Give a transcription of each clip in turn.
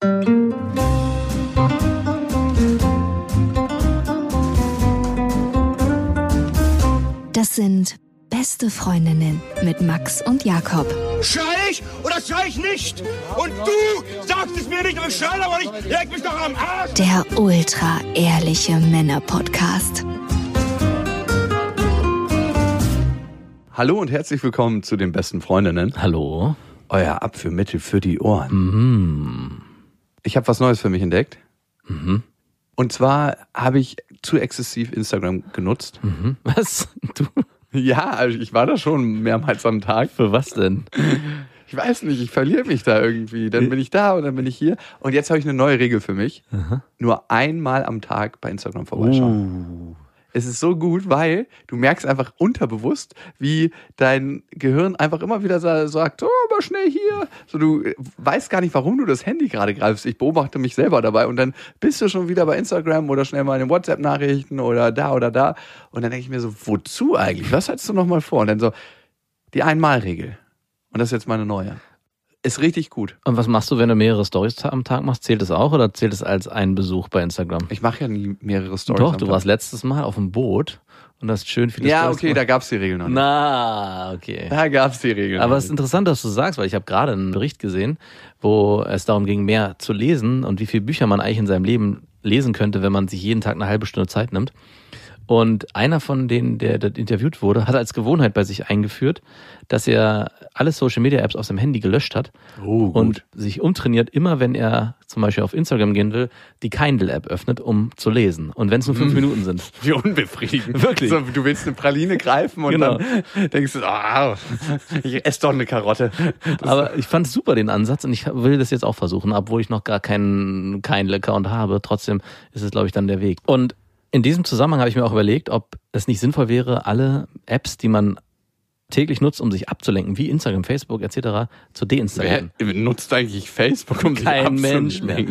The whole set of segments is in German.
Das sind beste Freundinnen mit Max und Jakob. Schrei ich oder schrei ich nicht? Und du sagst es mir nicht und ich schrei aber nicht. Leg mich doch am Arsch. Der ultra ehrliche Männer-Podcast. Hallo und herzlich willkommen zu den besten Freundinnen. Hallo. Euer Abführmittel für die Ohren. Mhm. Ich habe was Neues für mich entdeckt. Und zwar habe ich zu exzessiv Instagram genutzt. Mhm. Was? Du? Ja, also ich war da schon mehrmals am Tag. Für was denn? Ich weiß nicht, ich verliere mich da irgendwie. Dann bin ich da und dann bin ich hier. Und jetzt habe ich eine neue Regel für mich. Nur einmal am Tag bei Instagram vorbeischauen. Es ist so gut, weil du merkst einfach unterbewusst, wie dein Gehirn einfach immer wieder sa- sagt, oh, mal schnell hier. So, du äh, weißt gar nicht, warum du das Handy gerade greifst. Ich beobachte mich selber dabei und dann bist du schon wieder bei Instagram oder schnell mal in den WhatsApp-Nachrichten oder da oder da. Und dann denke ich mir so, wozu eigentlich? Was hast du noch mal vor? Und dann so, die Einmalregel. Und das ist jetzt meine neue. Ist richtig gut. Und was machst du, wenn du mehrere Stories am Tag machst? Zählt es auch oder zählt es als ein Besuch bei Instagram? Ich mache ja nie mehrere Stories. Doch, du Tag. warst letztes Mal auf dem Boot und hast schön viele Ja, Stories okay, da gemacht. gab's die Regel noch nicht. Na, okay. Da gab's die Regel Aber es ist interessant, dass du sagst, weil ich habe gerade einen Bericht gesehen, wo es darum ging, mehr zu lesen und wie viele Bücher man eigentlich in seinem Leben lesen könnte, wenn man sich jeden Tag eine halbe Stunde Zeit nimmt. Und einer von denen, der dort interviewt wurde, hat als Gewohnheit bei sich eingeführt, dass er alle Social Media Apps aus dem Handy gelöscht hat Oh, gut. und sich umtrainiert, immer wenn er zum Beispiel auf Instagram gehen will, die Kindle-App öffnet, um zu lesen. Und wenn es nur fünf Minuten sind. Wie unbefriedigend. Wirklich. So, du willst eine Praline greifen und Genau. dann denkst du, ah, ich esse doch eine Karotte. Das Aber ich fand super den Ansatz und ich will das jetzt auch versuchen, obwohl ich noch gar keinen keinen Account habe. Trotzdem ist es, glaube ich, dann der Weg. Und in diesem Zusammenhang habe ich mir auch überlegt, ob es nicht sinnvoll wäre, alle Apps, die man täglich nutzt, um sich abzulenken, wie Instagram, Facebook etc., zu Wer deinstallieren. nutzt eigentlich Facebook, um Kein sich Mensch mehr.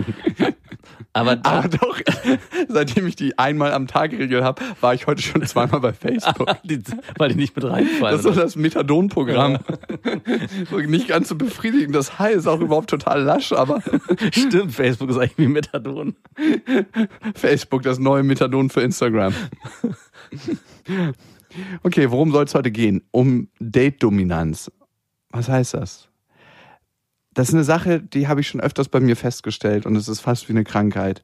Aber da, Aber doch, seitdem ich die einmal am Tag Regel habe, war ich heute schon zweimal bei Facebook. die, weil die nicht mit reinfallen. Das ist so das Methadon-Programm. So nicht ganz so befriedigend. Das High ist auch überhaupt total lasch, aber Stimmt, Facebook ist eigentlich wie Methadon. Facebook, das neue Methadon für Instagram. Okay, worum soll es heute gehen? Um Date-Dominanz. Was heißt das? Das ist eine Sache, die habe ich schon öfters bei mir festgestellt und es ist fast wie eine Krankheit.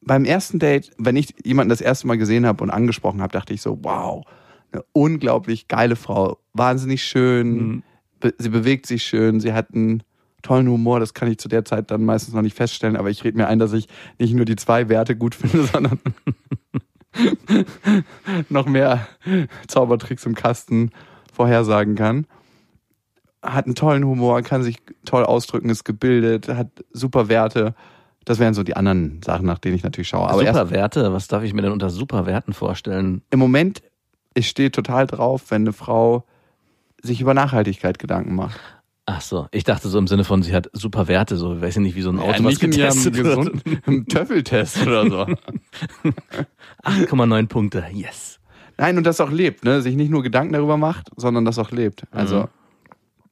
Beim ersten Date, wenn ich jemanden das erste Mal gesehen habe und angesprochen habe, dachte ich so, wow, eine unglaublich geile Frau, wahnsinnig schön, be sie bewegt sich schön, sie hat einen tollen Humor, das kann ich zu der Zeit dann meistens noch nicht feststellen, aber ich rede mir ein, dass ich nicht nur die zwei Werte gut finde, sondern noch mehr Zaubertricks im Kasten vorhersagen kann. Hat einen tollen Humor, kann sich toll ausdrücken, ist gebildet, hat super Werte. Das wären so die anderen Sachen, nach denen ich natürlich schaue. Aber Superwerte, was darf ich mir denn unter Superwerten vorstellen? im Moment, ich stehe total drauf, wenn eine Frau sich über Nachhaltigkeit Gedanken macht. Ach so, ich dachte so im Sinne von, sie hat super Werte, so, ich weiß nicht, wie so ein Auto, Ja, was nicht in ihrem getestet wird. im Töffeltest oder so. 8,9 Punkte, yes. Nein, und das auch lebt, ne? Sich nicht nur Gedanken darüber macht, sondern das auch lebt. Also, Mhm.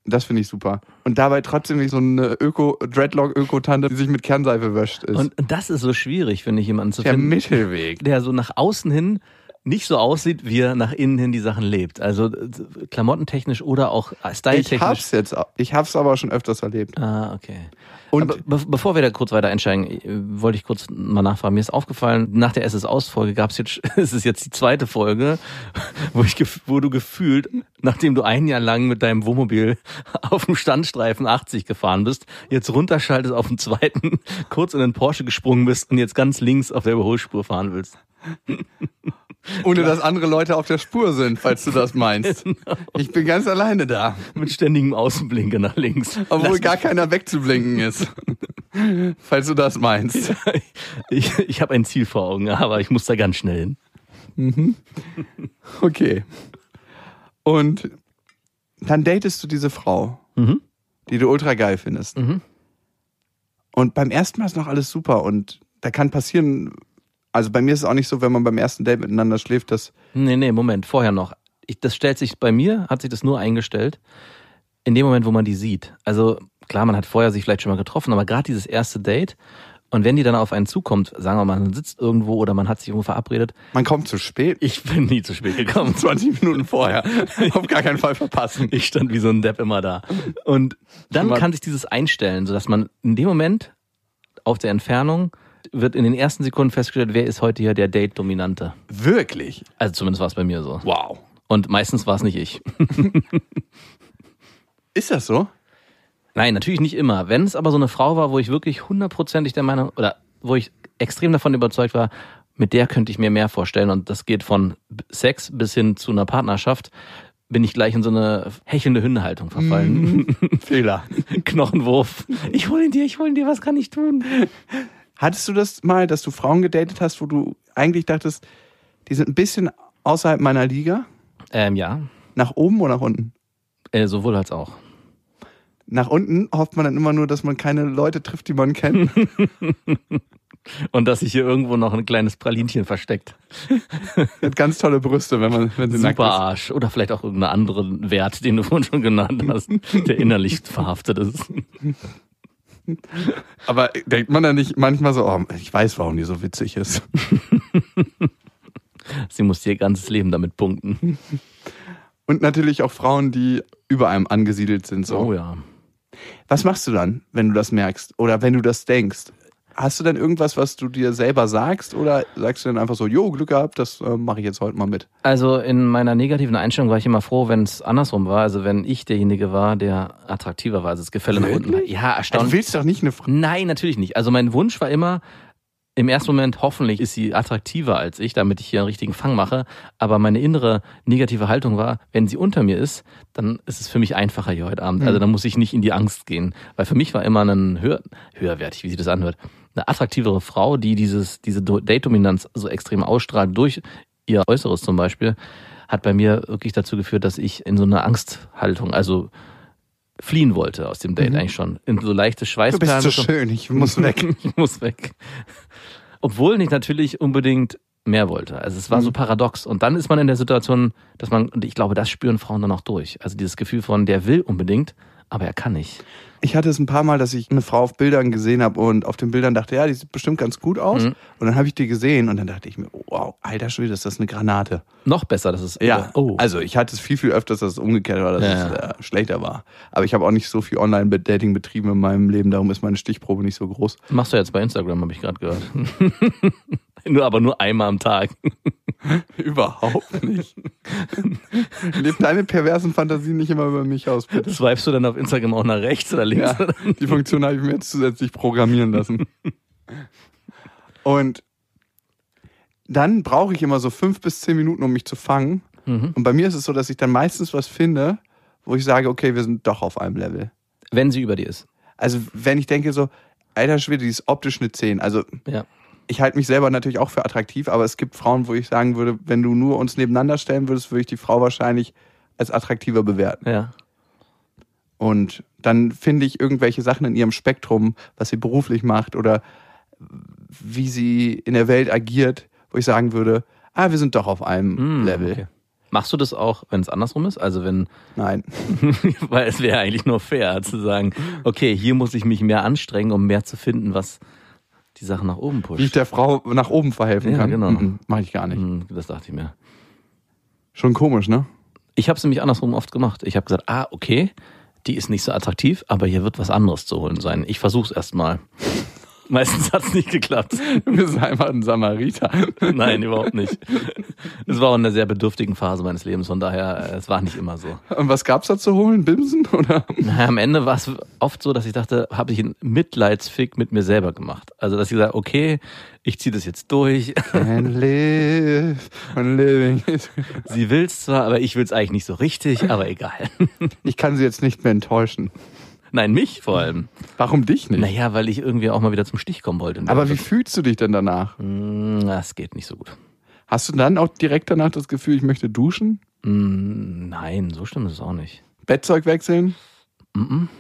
Das finde ich super. Und dabei trotzdem nicht so eine Öko, Dreadlock-Öko-Tante, die sich mit Kernseife wäscht, ist. Und das ist so schwierig, finde ich, jemanden zu der finden, Mittelweg. der so nach außen hin nicht so aussieht, wie er nach innen hin die Sachen lebt. Also äh, klamottentechnisch oder auch äh, Ich styletechnisch. hab's jetzt, ich hab's aber schon öfters erlebt. Ah, okay. Und Aber be bevor wir da kurz weiter einsteigen, äh, wollte ich kurz mal nachfragen. Mir ist aufgefallen, nach der SS-Aus-Folge gab es jetzt, es ist jetzt die zweite Folge, wo, ich, wo du gefühlt, nachdem du ein Jahr lang mit deinem Wohnmobil auf dem Standstreifen 80 gefahren bist, jetzt runterschaltest auf den zweiten, kurz in den Porsche gesprungen bist und jetzt ganz links auf der Überholspur fahren willst. Ohne dass andere Leute auf der Spur sind, falls du das meinst. Genau. Ich bin ganz alleine da. Mit ständigem Außenblinker nach links. Obwohl Lass gar keiner wegzublinken ist. falls du das meinst. Ich, ich habe ein Ziel vor Augen, aber ich muss da ganz schnell hin. Okay. Und dann datest du diese Frau, Mhm. die du ultra geil findest. Mhm. Und beim ersten Mal ist noch alles super und da kann passieren, also bei mir ist es auch nicht so, wenn man beim ersten Date miteinander schläft, dass Nee, nee, Moment, vorher noch. Ich, das stellt sich bei mir, hat sich das nur eingestellt, in dem Moment, wo man die sieht. Also klar, man hat vorher sich vielleicht schon mal getroffen, aber gerade dieses erste Date und wenn die dann auf einen zukommt, sagen wir mal, man sitzt irgendwo oder man hat sich irgendwo verabredet. Man kommt zu spät. Ich bin nie zu spät gekommen. 20 Minuten vorher. auf gar keinen Fall verpassen. Ich stand wie so ein Depp immer da. Und dann kann sich dieses einstellen, sodass man in dem Moment auf der Entfernung wird in den ersten Sekunden festgestellt, wer ist heute hier der Date-Dominante. Wirklich? Also zumindest war es bei mir so. Wow. Und meistens war es nicht ich. Ist das so? Nein, natürlich nicht immer. Wenn es aber so eine Frau war, wo ich wirklich hundertprozentig der Meinung, oder wo ich extrem davon überzeugt war, mit der könnte ich mir mehr vorstellen und das geht von Sex bis hin zu einer Partnerschaft, bin ich gleich in so eine hechelnde Hundehaltung verfallen. Fehler. Knochenwurf. Ich hol ihn dir, ich hol ihn dir, was kann ich tun? Hattest du das mal, dass du Frauen gedatet hast, wo du eigentlich dachtest, die sind ein bisschen außerhalb meiner Liga? Ähm, ja. Nach oben oder nach unten? Äh, sowohl als auch. Nach unten hofft man dann immer nur, dass man keine Leute trifft, die man kennt. Und dass sich hier irgendwo noch ein kleines Pralinchen versteckt. Hat ganz tolle Brüste, wenn man, wenn sie Super. Arsch. Oder vielleicht auch irgendeinen anderen Wert, den du vorhin schon genannt hast, der innerlich verhaftet ist. Aber denkt man dann nicht manchmal so, oh, ich weiß, warum die so witzig ist. Sie muss ihr ganzes Leben damit punkten. Und natürlich auch Frauen, die über einem angesiedelt sind. So. Oh ja. Was machst du dann, wenn du das merkst oder wenn du das denkst? Hast du denn irgendwas, was du dir selber sagst oder sagst du dann einfach so, jo, Glück gehabt, das äh, mache ich jetzt heute mal mit? Also in meiner negativen Einstellung war ich immer froh, wenn es andersrum war. Also wenn ich derjenige war, der attraktiver war, also das Gefälle nach unten. Ja, Du erstaunlich. willst doch nicht eine Frau. Nein, natürlich nicht. Also mein Wunsch war immer, im ersten Moment, hoffentlich ist sie attraktiver als ich, damit ich hier einen richtigen Fang mache. Aber meine innere negative Haltung war, wenn sie unter mir ist, dann ist es für mich einfacher hier heute Abend. Also dann muss ich nicht in die Angst gehen. Weil für mich war immer ein höher, höherwertig, wie sie das anhört, eine attraktivere Frau, die dieses, diese Date-Dominanz so extrem ausstrahlt durch ihr Äußeres zum Beispiel, hat bei mir wirklich dazu geführt, dass ich in so eine Angsthaltung, also fliehen wollte aus dem Date eigentlich schon. In so leichte Du Schweißperlen. bist so schön, ich muss weg. ich muss weg. Obwohl ich natürlich unbedingt mehr wollte. Also es war so paradox. Und dann ist man in der Situation, dass man, und ich glaube, das spüren Frauen dann auch durch. Also dieses Gefühl von, der will unbedingt, aber er kann nicht. Ich hatte es ein paar Mal, dass ich eine Frau auf Bildern gesehen habe und auf den Bildern dachte, ja, die sieht bestimmt ganz gut aus. Mhm. Und dann habe ich die gesehen und dann dachte ich mir, wow, alter Schwede, ist das eine Granate. Noch besser, das ist. Ja, Oh. also ich hatte es viel, viel öfters, dass es umgekehrt war, dass Ja, es äh, schlechter war. Aber ich habe auch nicht so viel Online-Dating betrieben in meinem Leben, darum ist meine Stichprobe nicht so groß. Machst du jetzt bei Instagram, habe ich gerade gehört. nur aber nur einmal am Tag. Überhaupt nicht. Lebt deine perversen Fantasien nicht immer über mich aus, bitte. Swipest du dann auf Instagram auch nach rechts oder links? Ja, die Funktion habe ich mir jetzt zusätzlich programmieren lassen. Und dann brauche ich immer so fünf bis zehn Minuten, um mich zu fangen. Mhm. Und bei mir ist es so, dass ich dann meistens was finde, wo ich sage, okay, wir sind doch auf einem Level. Wenn sie über dir ist. Also wenn ich denke so, alter Schwede, die ist optisch eine 10. Also Ja. Ich halte mich selber natürlich auch für attraktiv, aber es gibt Frauen, wo ich sagen würde, wenn du nur uns nebeneinander stellen würdest, würde ich die Frau wahrscheinlich als attraktiver bewerten. Ja. Und dann finde ich irgendwelche Sachen in ihrem Spektrum, was sie beruflich macht oder wie sie in der Welt agiert, wo ich sagen würde, ah, wir sind doch auf einem Hm, Level. okay. Machst du das auch, wenn es andersrum ist? Also wenn, Nein. weil es wäre eigentlich nur fair zu sagen, okay, hier muss ich mich mehr anstrengen, um mehr zu finden, was die Sachen nach oben Wie ich der Frau nach oben verhelfen Ja, kann. genau. Mache ich gar nicht. Hm, Das dachte ich mir. Schon komisch, ne? Ich habe es nämlich andersrum oft gemacht. Ich habe gesagt, ah, okay, die ist nicht so attraktiv, aber hier wird was anderes zu holen sein. Ich versuch's erst mal. Meistens hat's nicht geklappt. Du bist einfach ein Samariter. Nein, überhaupt nicht. Es war auch in einer sehr bedürftigen Phase meines Lebens, von daher, äh, es war nicht immer so. Und was gab's da zu holen? Bimsen? Oder? Naja, am Ende war es oft so, dass ich dachte, habe ich einen Mitleidsfick mit mir selber gemacht. Also, dass ich gesagt okay, ich ziehe das jetzt durch. And live and living. Sie will's zwar, aber ich will's eigentlich nicht so richtig, aber egal. Ich kann sie jetzt nicht mehr enttäuschen. Nein, mich vor allem. Warum dich nicht? Naja, weil ich irgendwie auch mal wieder zum Stich kommen wollte. Aber wie fühlst du dich denn danach? Hm, Das geht nicht so gut. Hast du dann auch direkt danach das Gefühl, ich möchte duschen? Hm, Nein, so schlimm ist es auch nicht. Bettzeug wechseln? Mhm.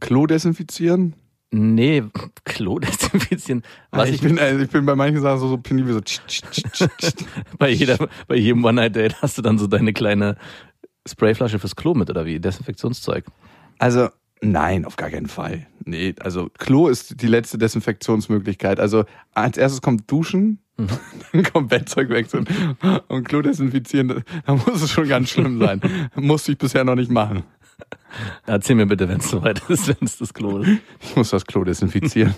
Klo desinfizieren? Nee, Klo desinfizieren. Was ich, ich, bin, also ich bin bei manchen Sachen so, so penibel, so tsch, tsch, tsch, tsch, tsch. bei, jeder, bei jedem One-Night-Date hast du dann so deine kleine Sprayflasche fürs Klo mit oder wie? Desinfektionszeug. Also, Nein, auf gar keinen Fall. Nee, also Klo ist die letzte Desinfektionsmöglichkeit. Also als erstes kommt Duschen, mhm. dann kommt Bettzeug wechseln und Klo desinfizieren. Da muss es schon ganz schlimm sein. Musste ich bisher noch nicht machen. Erzähl mir bitte, wenn es soweit ist, wenn es das Klo ist. Ich muss das Klo desinfizieren.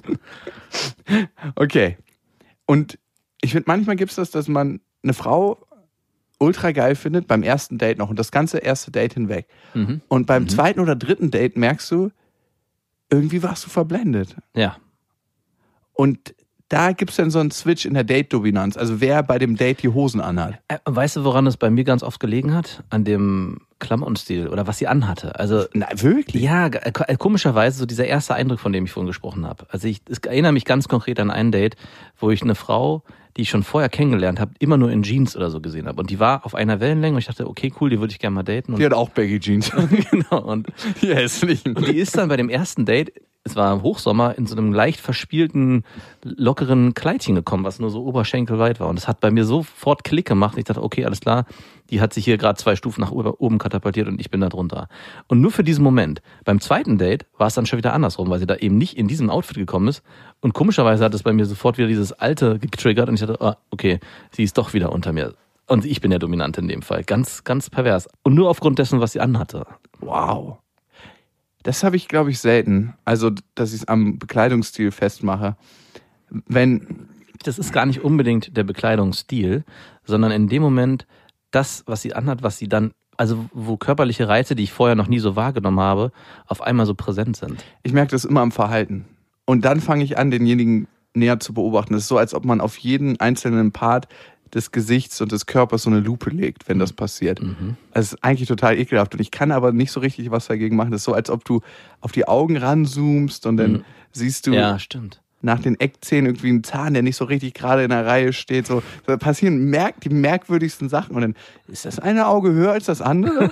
okay. Und ich finde, manchmal gibt es das, dass man eine Frau ultra geil findet, beim ersten Date noch und das ganze erste Date hinweg. Mhm. Und beim mhm. zweiten oder dritten Date merkst du, irgendwie warst du verblendet. Ja. Und da gibt es dann so einen Switch in der Date-Dominanz. Also wer bei dem Date die Hosen anhat. Äh, weißt du, woran es bei mir ganz oft gelegen hat? An dem Klamottenstil oder was sie anhatte. Also Na, wirklich? Ja, äh, komischerweise so dieser erste Eindruck, von dem ich vorhin gesprochen habe. Also ich, ich erinnere mich ganz konkret an ein Date, wo ich eine Frau die ich schon vorher kennengelernt habe, immer nur in Jeans oder so gesehen habe. Und die war auf einer Wellenlänge und ich dachte, okay, cool, die würde ich gerne mal daten. Und die hat auch Baggy Jeans. genau. Und die hässlichen. Und die ist dann bei dem ersten Date es war Hochsommer, in so einem leicht verspielten, lockeren Kleidchen gekommen, was nur so oberschenkelweit war. Und es hat bei mir sofort Klick gemacht. Ich dachte, okay, alles klar, die hat sich hier gerade zwei Stufen nach oben katapultiert und ich bin da drunter. Und nur für diesen Moment. Beim zweiten Date war es dann schon wieder andersrum, weil sie da eben nicht in diesem Outfit gekommen ist. Und komischerweise hat es bei mir sofort wieder dieses Alte getriggert und ich dachte, ah, okay, sie ist doch wieder unter mir. Und ich bin der Dominante in dem Fall. Ganz, ganz pervers. Und nur aufgrund dessen, was sie anhatte. Wow. Das habe ich, glaube ich, selten. Also, dass ich es am Bekleidungsstil festmache. Wenn. Das ist gar nicht unbedingt der Bekleidungsstil, sondern in dem Moment das, was sie anhat, was sie dann, also wo körperliche Reize, die ich vorher noch nie so wahrgenommen habe, auf einmal so präsent sind. Ich merke das immer am Verhalten. Und dann fange ich an, denjenigen näher zu beobachten. Es ist so, als ob man auf jeden einzelnen Part des Gesichts und des Körpers so eine Lupe legt, wenn das passiert. Mhm. Das ist eigentlich total ekelhaft und ich kann aber nicht so richtig was dagegen machen. Das ist so, als ob du auf die Augen ranzoomst und dann mhm. siehst du ja, nach den Eckzähnen irgendwie einen Zahn, der nicht so richtig gerade in der Reihe steht. So da passieren merk die merkwürdigsten Sachen und dann ist das eine Auge höher als das andere.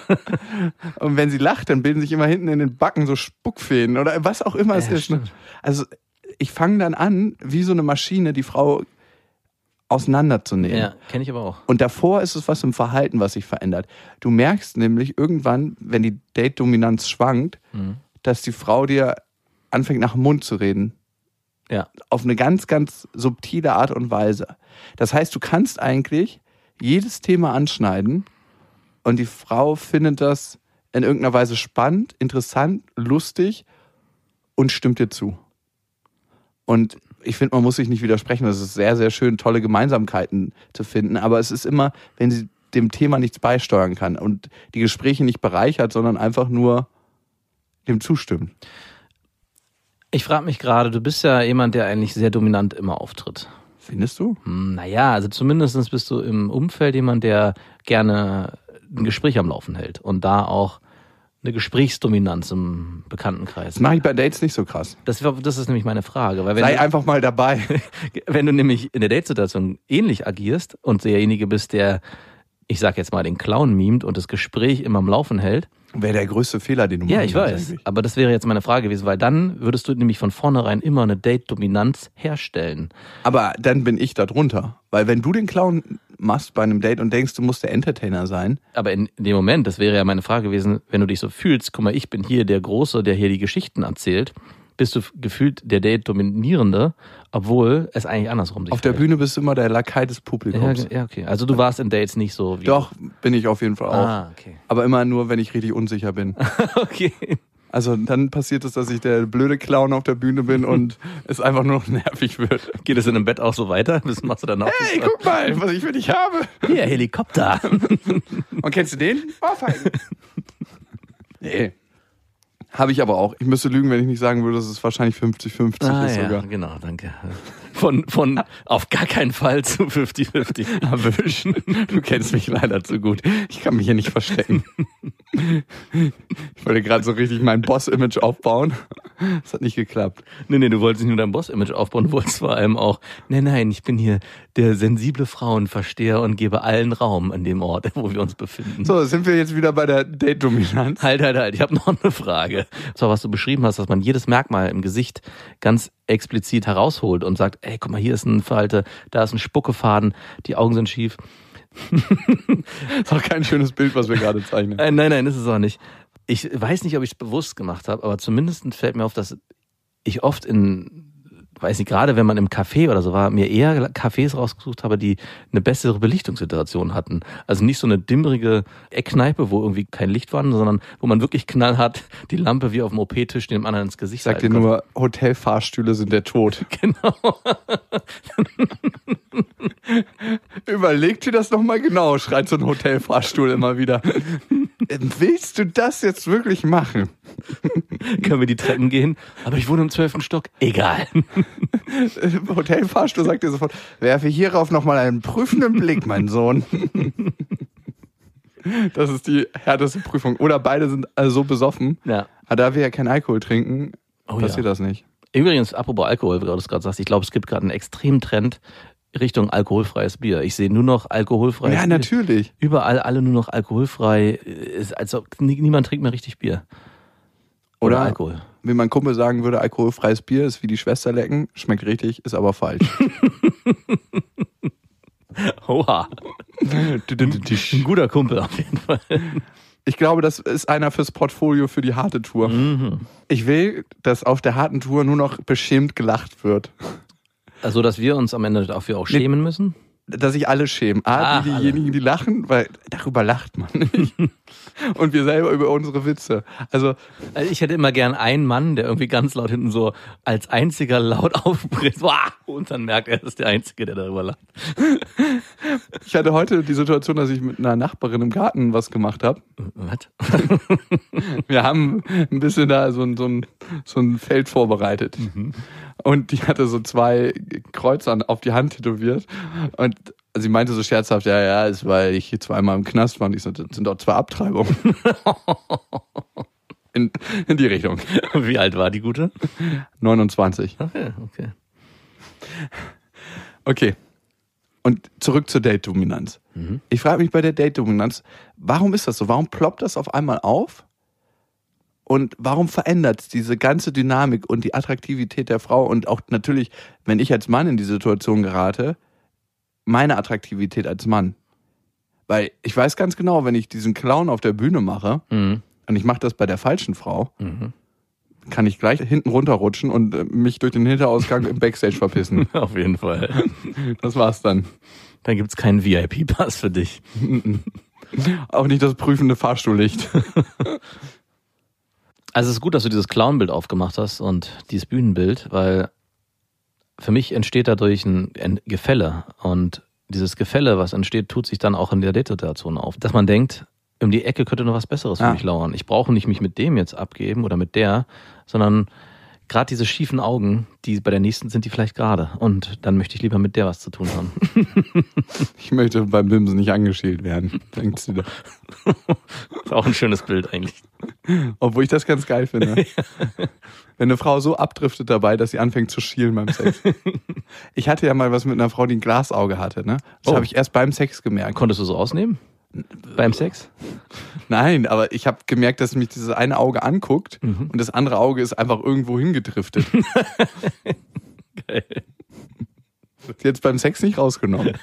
und wenn sie lacht, dann bilden sich immer hinten in den Backen so Spuckfäden oder was auch immer ja, es ist. Ne? Stimmt. Also ich fange dann an, wie so eine Maschine, die Frau auseinanderzunehmen. Ja, kenne ich aber auch. Und davor ist es was im Verhalten, was sich verändert. Du merkst nämlich irgendwann, wenn die Date-Dominanz schwankt, mhm. dass die Frau dir anfängt nach dem Mund zu reden. Ja. Auf eine ganz, ganz subtile Art und Weise. Das heißt, du kannst eigentlich jedes Thema anschneiden und die Frau findet das in irgendeiner Weise spannend, interessant, lustig und stimmt dir zu. Und ich finde, man muss sich nicht widersprechen. Es ist sehr, sehr schön, tolle Gemeinsamkeiten zu finden. Aber es ist immer, wenn sie dem Thema nichts beisteuern kann und die Gespräche nicht bereichert, sondern einfach nur dem zustimmen. Ich frage mich gerade, du bist ja jemand, der eigentlich sehr dominant immer auftritt. Findest du? Hm, naja, also zumindest bist du im Umfeld jemand, der gerne ein Gespräch am Laufen hält und da auch eine Gesprächsdominanz im Bekanntenkreis. Das mache ich bei Dates nicht so krass. Das, das ist nämlich meine Frage. Weil wenn Sei du, einfach mal dabei. wenn du nämlich in der Datesituation ähnlich agierst und derjenige bist, der, ich sag jetzt mal, den Clown mimt und das Gespräch immer am Laufen hält. Wäre der größte Fehler, den du Ja, ich weiß. Eigentlich. Aber das wäre jetzt meine Frage gewesen, weil dann würdest du nämlich von vornherein immer eine Date-Dominanz herstellen. Aber dann bin ich da drunter. Weil wenn du den Clown machst bei einem Date und denkst, du musst der Entertainer sein. Aber in dem Moment, das wäre ja meine Frage gewesen, wenn du dich so fühlst, guck mal, ich bin hier der Große, der hier die Geschichten erzählt, bist du gefühlt der Date-Dominierende, obwohl es eigentlich andersrum sich Auf der Bühne bist du immer der Lakai des Publikums. Ja, ja, okay. Also du warst in Dates nicht so wie. Doch, bin ich auf jeden Fall auch. Ah, okay. Aber immer nur, wenn ich richtig unsicher bin. okay. Also dann passiert es, dass ich der blöde Clown auf der Bühne bin und es einfach nur noch nervig wird. Geht es in einem Bett auch so weiter? Was machst du dann auch? Hey, guck mal, was ich für dich habe. Hier, Helikopter. und kennst du den? Ohrfeigen. nee. Habe ich aber auch. Ich müsste lügen, wenn ich nicht sagen würde, dass es wahrscheinlich 50-50 ah, ist ja, sogar. Genau, danke. Von, von auf gar keinen Fall zu 50-50 erwischen. Du kennst mich leider zu gut. Ich kann mich hier nicht verstecken. Ich wollte gerade so richtig mein Boss-Image aufbauen. Das hat nicht geklappt. Nee, nee, du wolltest nicht nur dein Boss-Image aufbauen, du wolltest vor allem auch, nein, nein, ich bin hier der sensible Frauenversteher und gebe allen Raum an dem Ort, wo wir uns befinden. So, sind wir jetzt wieder bei der Date-Dominanz? Halt, halt, halt, ich habe noch eine Frage. So, was du beschrieben hast, dass man jedes Merkmal im Gesicht ganz explizit herausholt und sagt, ey, guck mal, hier ist ein Falte, da ist ein Spuckefaden, die Augen sind schief. ist auch kein schönes Bild, was wir gerade zeichnen. Nein, nein, ist es auch nicht. Ich weiß nicht, ob ich es bewusst gemacht habe, aber zumindest fällt mir auf, dass ich oft in weiß nicht, gerade wenn man im Café oder so war, mir eher Cafés rausgesucht habe, die eine bessere Belichtungssituation hatten. Also nicht so eine dimmerige Eckkneipe, wo irgendwie kein Licht war, sondern wo man wirklich knallhart die Lampe wie auf dem OP-Tisch dem anderen ins Gesicht Ich sag dir nur, Hotelfahrstühle sind der Tod. Genau. Überleg dir das nochmal genau, schreit so ein Hotelfahrstuhl immer wieder. Willst du das jetzt wirklich machen? Können wir die Treppen gehen? Aber ich wohne im zwölften Stock. Egal. Hotelfahrstuhl sagt dir sofort, werfe hierauf nochmal einen prüfenden Blick, mein Sohn. Das ist die härteste Prüfung. Oder beide sind also so besoffen. Ja. Aber da wir ja keinen Alkohol trinken, Oh passiert ja. das nicht. Übrigens, apropos Alkohol, wie du das gerade sagst, ich glaube, es gibt gerade einen extremen Trend Richtung alkoholfreies Bier. Ich sehe nur noch alkoholfreies Ja, Bier. natürlich. Überall alle nur noch alkoholfrei. Also nie- niemand trinkt mehr richtig Bier. Oder, Oder Alkohol. Wie mein Kumpel sagen würde, alkoholfreies Bier ist wie die Schwester lecken. Schmeckt richtig, ist aber falsch. Oha. Ein guter Kumpel auf jeden Fall. Ich glaube, das ist einer fürs Portfolio für die harte Tour. Mhm. Ich will, dass auf der harten Tour nur noch beschämt gelacht wird. Also, dass wir uns am Ende dafür auch schämen müssen. Dass sich alle schämen. A, Ah, die, diejenigen, die lachen, weil darüber lacht man nicht. Und wir selber über unsere Witze. Also, Also ich hätte immer gern einen Mann, der irgendwie ganz laut hinten so als einziger laut aufbricht. Und dann merkt er, er ist der Einzige, der darüber lacht. ich hatte heute die Situation, dass ich mit einer Nachbarin im Garten was gemacht habe. Was? Wir haben ein bisschen da so ein, so ein, so ein Feld vorbereitet. Und die hatte so zwei Kreuze an- auf die Hand tätowiert. Und sie meinte so scherzhaft, ja, ja, ist, weil ich hier zweimal im Knast war. Und ich so, das sind doch zwei Abtreibungen. In, in die Richtung. Wie alt war die Gute? 29. Okay, okay. Okay. Und zurück zur Date-Dominanz. Ich frage mich bei der Date-Dominanz, warum ist das so? Warum ploppt das auf einmal auf? Und warum verändert es diese ganze Dynamik und die Attraktivität der Frau und auch natürlich, wenn ich als Mann in die Situation gerate, meine Attraktivität als Mann? Weil ich weiß ganz genau, wenn ich diesen Clown auf der Bühne mache Mhm. und ich mache das bei der falschen Frau, Mhm. kann ich gleich hinten runterrutschen und äh, mich durch den Hinterausgang im Backstage verpissen. Auf jeden Fall. Das war's dann. Dann gibt's keinen VIP-Pass für dich. Auch nicht das prüfende Fahrstuhllicht. Also es ist gut, dass du dieses Clown-Bild aufgemacht hast und dieses Bühnenbild, weil für mich entsteht dadurch ein, Gefälle. Und dieses Gefälle, was entsteht, tut sich dann auch in der Date-Situation auf. Dass man denkt, um die Ecke könnte noch was Besseres für Ja. mich lauern. Ich brauche nicht mich mit dem jetzt abgeben oder mit der, sondern gerade diese schiefen Augen, die bei der nächsten sind die vielleicht gerade. Und dann möchte ich lieber mit der was zu tun haben. Ich möchte beim Bimsen nicht angeschielt werden. Denkst du da? ist auch ein schönes Bild eigentlich. Obwohl ich das ganz geil finde. Wenn eine Frau so abdriftet dabei, dass sie anfängt zu schielen beim Sex. Ich hatte ja mal was mit einer Frau, die ein Glasauge hatte. Ne? Das Oh. habe ich erst beim Sex gemerkt. Konntest du so ausnehmen? Beim Sex? Nein, aber ich habe gemerkt, dass mich dieses eine Auge anguckt Mhm. und das andere Auge ist einfach irgendwo hingedriftet. Geil. Jetzt beim Sex nicht rausgenommen.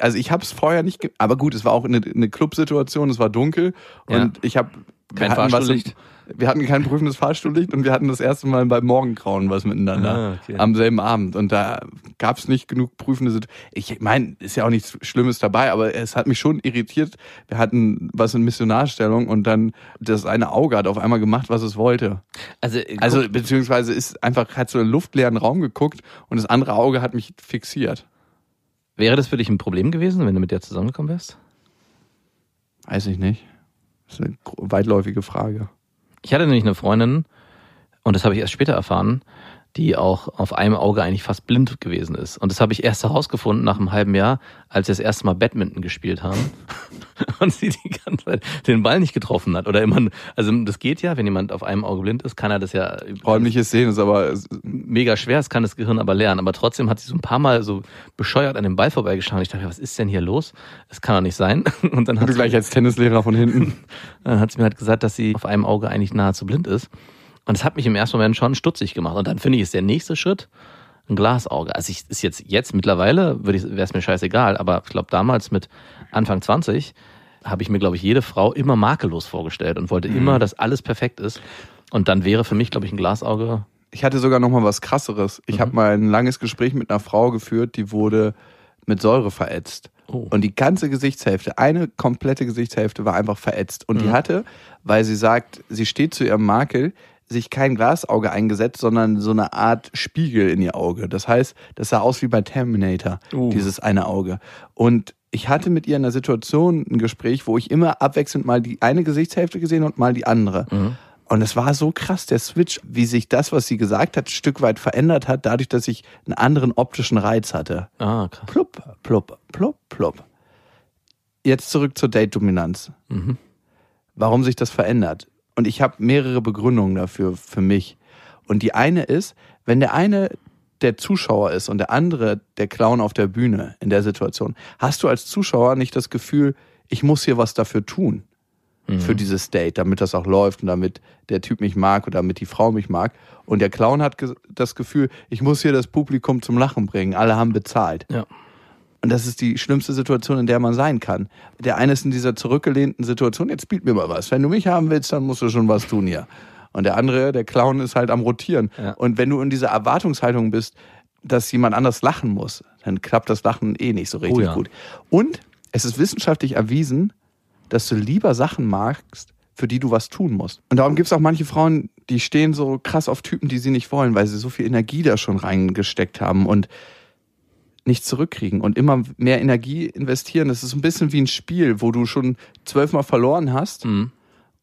Also ich habe es vorher nicht, aber gut, es war auch eine, eine Clubsituation, es war dunkel Ja. und ich habe Kein Fahrstuhllicht? Wir hatten kein prüfendes Fahrstuhllicht und wir hatten das erste Mal beim Morgengrauen was miteinander Ah, okay. am selben Abend und da gab es nicht genug prüfende Situationen. Ich meine, ist ja auch nichts Schlimmes dabei, aber es hat mich schon irritiert. Wir hatten was in Missionarstellung und dann das eine Auge hat auf einmal gemacht, was es wollte. Also, Also beziehungsweise ist einfach hat so einen luftleeren Raum geguckt und das andere Auge hat mich fixiert. Wäre das für dich ein Problem gewesen, wenn du mit der zusammengekommen wärst? Weiß ich nicht. Das ist eine weitläufige Frage. Ich hatte nämlich eine Freundin, und das habe ich erst später erfahren, die auch auf einem Auge eigentlich fast blind gewesen ist. Und das habe ich erst herausgefunden nach einem halben Jahr, als wir das erste Mal Badminton gespielt haben. Und sie die ganze Zeit den Ball nicht getroffen hat. Oder immer, also das geht ja, wenn jemand auf einem Auge blind ist, kann er das ja Räumliches Sehen ist aber mega schwer, das kann das Gehirn aber lernen. Aber trotzdem hat sie so ein paar Mal so bescheuert an dem Ball vorbeigeschaut. Ich dachte, was ist denn hier los? Das kann doch nicht sein. Und dann hat du sie- gleich als Tennislehrer von hinten. dann hat sie mir halt gesagt, dass sie auf einem Auge eigentlich nahezu blind ist. Und das hat mich im ersten Moment schon stutzig gemacht. Und dann finde ich, ist der nächste Schritt ein Glasauge. Also ich ist jetzt, jetzt mittlerweile, würde ich, wäre es mir scheißegal, aber ich glaube damals mit Anfang 20 habe ich mir, glaube ich, jede Frau immer makellos vorgestellt und wollte immer, dass alles perfekt ist. Und dann wäre für mich, glaube ich, ein Glasauge. Ich hatte sogar noch mal was krasseres. Ich Mhm. habe mal ein langes Gespräch mit einer Frau geführt, die wurde mit Säure verätzt. Oh. Und die ganze Gesichtshälfte, eine komplette Gesichtshälfte war einfach verätzt. Und Mhm. die hatte, weil sie sagt, sie steht zu ihrem Makel, sich kein Glasauge eingesetzt, sondern so eine Art Spiegel in ihr Auge. Das heißt, das sah aus wie bei Terminator, Uh. dieses eine Auge. Und ich hatte mit ihr in einer Situation ein Gespräch, wo ich immer abwechselnd mal die eine Gesichtshälfte gesehen und mal die andere. Mhm. Und es war so krass, der Switch, wie sich das, was sie gesagt hat, ein Stück weit verändert hat, dadurch, dass ich einen anderen optischen Reiz hatte. Ah, krass. Plupp, plupp, plupp, plupp. Jetzt zurück zur Date-Dominanz. Mhm. Warum sich das verändert. Und ich habe mehrere Begründungen dafür für mich. Und die eine ist, wenn der eine der Zuschauer ist und der andere der Clown auf der Bühne in der Situation, hast du als Zuschauer nicht das Gefühl, ich muss hier was dafür tun für dieses Date, damit das auch läuft und damit der Typ mich mag oder damit die Frau mich mag. Und der Clown hat das Gefühl, ich muss hier das Publikum zum Lachen bringen. Alle haben bezahlt. Ja. Und das ist die schlimmste Situation, in der man sein kann. Der eine ist in dieser zurückgelehnten Situation, jetzt biet mir mal was. Wenn du mich haben willst, dann musst du schon was tun hier. Und der andere, der Clown, ist halt am Rotieren. Ja. Und wenn du in dieser Erwartungshaltung bist, dass jemand anders lachen muss, dann klappt das Lachen eh nicht so richtig Oh ja. gut. Und es ist wissenschaftlich erwiesen, dass du lieber Sachen magst, für die du was tun musst. Und darum gibt es auch manche Frauen, die stehen so krass auf Typen, die sie nicht wollen, weil sie so viel Energie da schon reingesteckt haben und nichts zurückkriegen und immer mehr Energie investieren. Das ist ein bisschen wie ein Spiel, wo du schon zwölfmal verloren hast Mhm.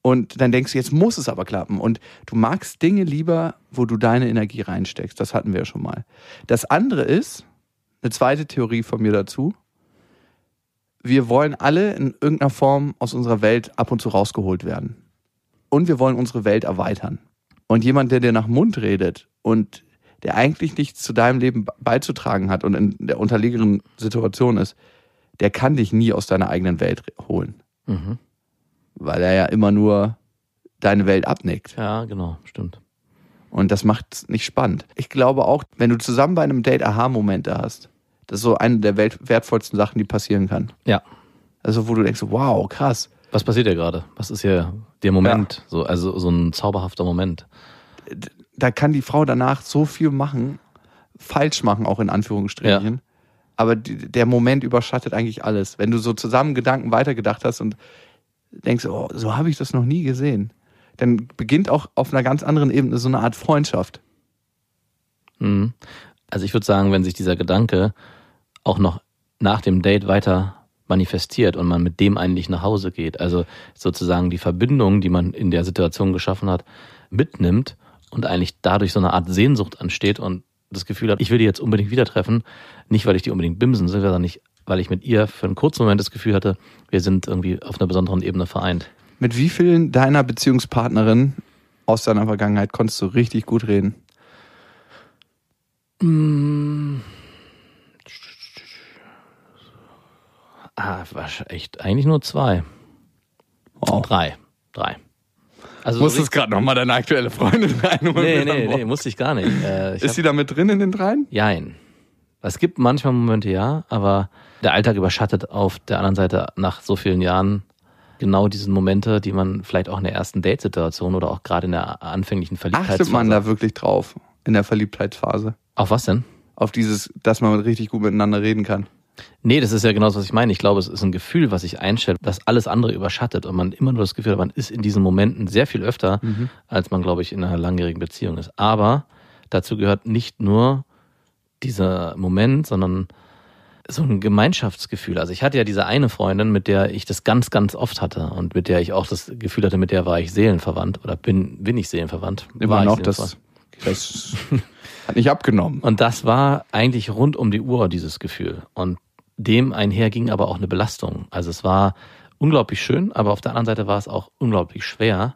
Und dann denkst du, jetzt muss es aber klappen. Und du magst Dinge lieber, wo du deine Energie reinsteckst. Das hatten wir ja schon mal. Das andere ist, eine zweite Theorie von mir dazu. Wir wollen alle in irgendeiner Form aus unserer Welt ab und zu rausgeholt werden. Und wir wollen unsere Welt erweitern. Und jemand, der dir nach Mund redet und der eigentlich nichts zu deinem Leben beizutragen hat und in der unterlegenen Situation ist, der kann dich nie aus deiner eigenen Welt holen. Mhm. Weil er ja immer nur deine Welt abnickt. Ja, genau, stimmt. Und das macht es nicht spannend. Ich glaube auch, wenn du zusammen bei einem Date Aha-Momente hast, das ist so eine der wertvollsten Sachen, die passieren kann. Ja. Also wo du denkst, wow, krass. Was passiert hier gerade? Was ist hier der Moment? So, also so ein zauberhafter Moment. Da kann die Frau danach so viel machen, falsch machen, auch in Anführungsstrichen. Aber die, der Moment überschattet eigentlich alles. Wenn du so zusammen Gedanken weitergedacht hast und denkst, oh, so habe ich das noch nie gesehen, dann beginnt auch auf einer ganz anderen Ebene so eine Art Freundschaft. Mhm. Also ich würde sagen, wenn sich dieser Gedanke auch noch nach dem Date weiter manifestiert und man mit dem eigentlich nach Hause geht, also sozusagen die Verbindung, die man in der Situation geschaffen hat, mitnimmt und eigentlich dadurch so eine Art Sehnsucht ansteht und das Gefühl hat, ich will die jetzt unbedingt wieder treffen, nicht weil ich die unbedingt bimsen sondern nicht, weil ich mit ihr für einen kurzen Moment das Gefühl hatte, wir sind irgendwie auf einer besonderen Ebene vereint. Mit wie vielen deiner Beziehungspartnerinnen aus deiner Vergangenheit konntest du richtig gut reden? Ah, war echt eigentlich nur zwei. Wow. Drei. Drei. Also Musstest gerade nochmal deine aktuelle Freundin reinholen? Nee, nee, nee, musste ich gar nicht. Äh, ich Ist sie da mit drin in den dreien? jein. Es gibt manchmal Momente, ja, aber der Alltag überschattet auf der anderen Seite nach so vielen Jahren genau diese Momente, die man vielleicht auch in der ersten Date-Situation oder auch gerade in der anfänglichen Verliebtheitsphase. Achtet man da wirklich drauf in der Verliebtheitsphase? Auf was denn? Auf dieses, dass man richtig gut miteinander reden kann. Nee, das ist ja genau das, was ich meine. Ich glaube, es ist ein Gefühl, was sich einstellt, das alles andere überschattet und man immer nur das Gefühl hat, man ist in diesen Momenten sehr viel öfter, als man, glaube ich, in einer langjährigen Beziehung ist. Aber dazu gehört nicht nur dieser Moment, sondern so ein Gemeinschaftsgefühl. Also ich hatte ja diese eine Freundin, mit der ich das ganz, ganz oft hatte und mit der ich auch das Gefühl hatte, mit der war ich seelenverwandt oder bin, bin ich seelenverwandt. Immer war ich noch, das, das hat nicht abgenommen. Und das war eigentlich rund um die Uhr, dieses Gefühl. Und dem einher ging aber auch eine Belastung. Also es war unglaublich schön, aber auf der anderen Seite war es auch unglaublich schwer,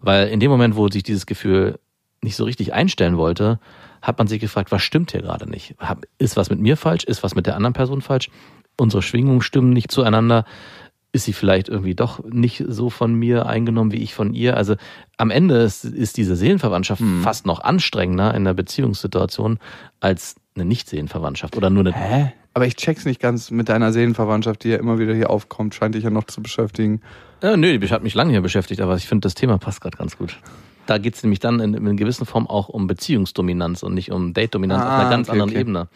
weil in dem Moment, wo sich dieses Gefühl nicht so richtig einstellen wollte, hat man sich gefragt, was stimmt hier gerade nicht? Ist was mit mir falsch? Ist was mit der anderen Person falsch? Unsere Schwingungen stimmen nicht zueinander. Ist sie vielleicht irgendwie doch nicht so von mir eingenommen wie ich von ihr? Also am Ende ist, ist diese Seelenverwandtschaft fast noch anstrengender in der Beziehungssituation als eine Nicht-Seelenverwandtschaft oder nur eine Hä? Aber ich check's nicht ganz mit deiner Seelenverwandtschaft, die ja immer wieder hier aufkommt, scheint dich ja noch zu beschäftigen. Ja, nö, die hat mich lange hier beschäftigt, aber ich finde, das Thema passt gerade ganz gut. Da geht's nämlich dann in, in einer gewissen Form auch um Beziehungsdominanz und nicht um Date-Dominanz auf Ah, einer ganz okay, anderen okay. Ebene.